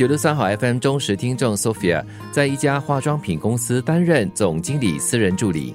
九六三号 FM 忠实听众 Sophia 在一家化妆品公司担任总经理私人助理，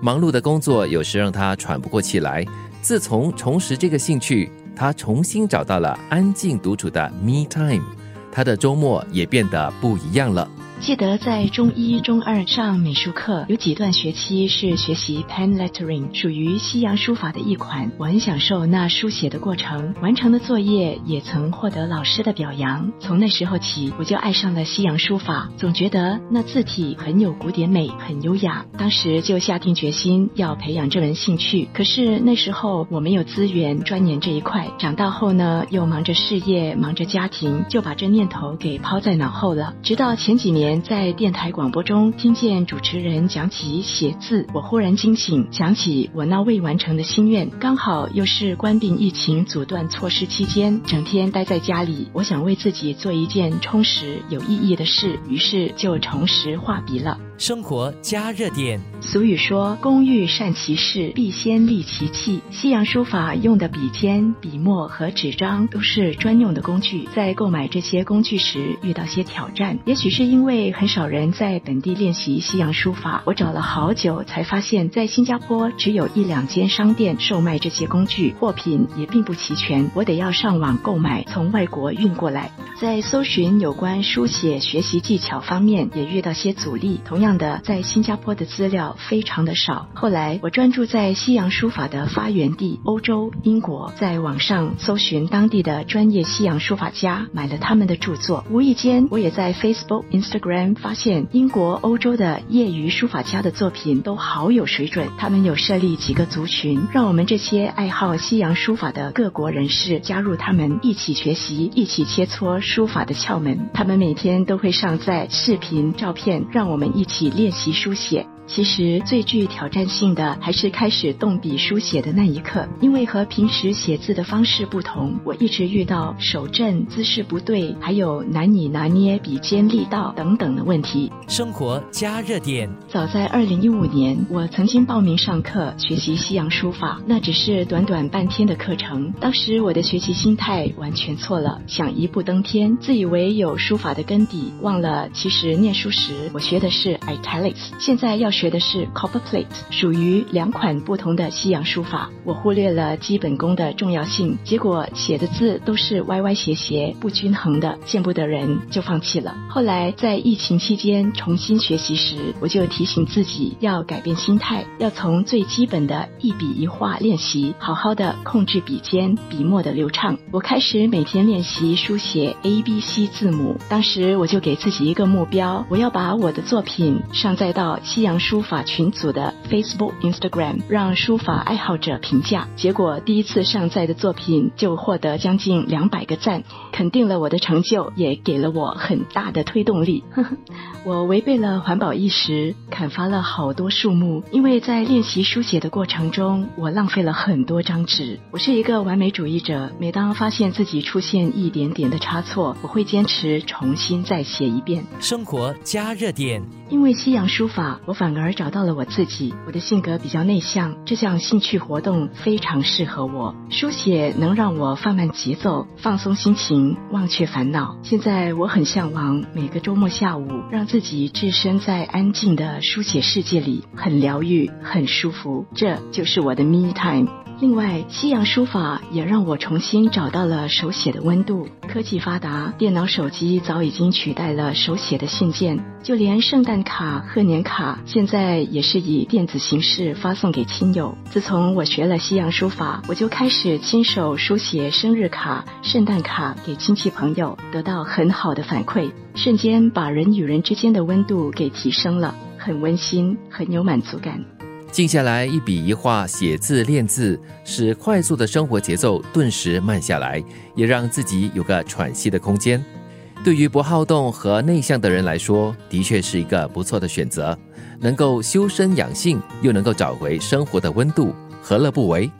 忙碌的工作有时让她喘不过气来。自从重拾这个兴趣，她重新找到了安静独处的 Me Time，她的周末也变得不一样了。记得在中一、中二上美术课，有几段学期是学习 pen lettering，属于西洋书法的一款。我很享受那书写的过程，完成的作业也曾获得老师的表扬。从那时候起，我就爱上了西洋书法，总觉得那字体很有古典美，很优雅。当时就下定决心要培养这门兴趣。可是那时候我没有资源钻研这一块，长大后呢，又忙着事业，忙着家庭，就把这念头给抛在脑后了。直到前几年。在电台广播中听见主持人讲起写字，我忽然惊醒，想起我那未完成的心愿，刚好又是关闭疫情阻断措施期间，整天待在家里，我想为自己做一件充实有意义的事，于是就重拾画笔了。生活加热点。俗语说：“工欲善其事，必先利其器。”西洋书法用的笔尖、笔墨和纸张都是专用的工具。在购买这些工具时，遇到些挑战。也许是因为很少人在本地练习西洋书法，我找了好久才发现，在新加坡只有一两间商店售卖这些工具，货品也并不齐全。我得要上网购买，从外国运过来。在搜寻有关书写学习技巧方面，也遇到些阻力。同样。的，在新加坡的资料非常的少。后来我专注在西洋书法的发源地欧洲英国，在网上搜寻当地的专业西洋书法家，买了他们的著作。无意间，我也在 Facebook、Instagram 发现英国、欧洲的业余书法家的作品都好有水准。他们有设立几个族群，让我们这些爱好西洋书法的各国人士加入他们，一起学习，一起切磋书法的窍门。他们每天都会上载视频、照片，让我们一起。练习书写。其实最具挑战性的还是开始动笔书写的那一刻，因为和平时写字的方式不同，我一直遇到手震姿势不对，还有难以拿捏笔尖力道等等的问题。生活加热点。早在二零一五年，我曾经报名上课学习西洋书法，那只是短短半天的课程。当时我的学习心态完全错了，想一步登天，自以为有书法的根底，忘了其实念书时我学的是 italics，现在要。学的是 copperplate，属于两款不同的西洋书法。我忽略了基本功的重要性，结果写的字都是歪歪斜斜、不均衡的，见不得人，就放弃了。后来在疫情期间重新学习时，我就提醒自己要改变心态，要从最基本的一笔一画练习，好好的控制笔尖、笔墨的流畅。我开始每天练习书写 A B C 字母。当时我就给自己一个目标，我要把我的作品上载到西洋。书法群组的 Facebook、Instagram，让书法爱好者评价。结果第一次上载的作品就获得将近两百个赞，肯定了我的成就，也给了我很大的推动力。我违背了环保意识，砍伐了好多树木，因为在练习书写的过程中，我浪费了很多张纸。我是一个完美主义者，每当发现自己出现一点点的差错，我会坚持重新再写一遍。生活加热点。因为西洋书法，我反而找到了我自己。我的性格比较内向，这项兴趣活动非常适合我。书写能让我放慢节奏，放松心情，忘却烦恼。现在我很向往每个周末下午，让自己置身在安静的书写世界里，很疗愈，很舒服。这就是我的 me time。另外，西洋书法也让我重新找到了手写的温度。科技发达，电脑、手机早已经取代了手写的信件，就连圣诞卡、贺年卡，现在也是以电子形式发送给亲友。自从我学了西洋书法，我就开始亲手书写生日卡、圣诞卡给亲戚朋友，得到很好的反馈，瞬间把人与人之间的温度给提升了，很温馨，很有满足感。静下来，一笔一画写字练字，使快速的生活节奏顿时慢下来，也让自己有个喘息的空间。对于不好动和内向的人来说，的确是一个不错的选择，能够修身养性，又能够找回生活的温度，何乐不为？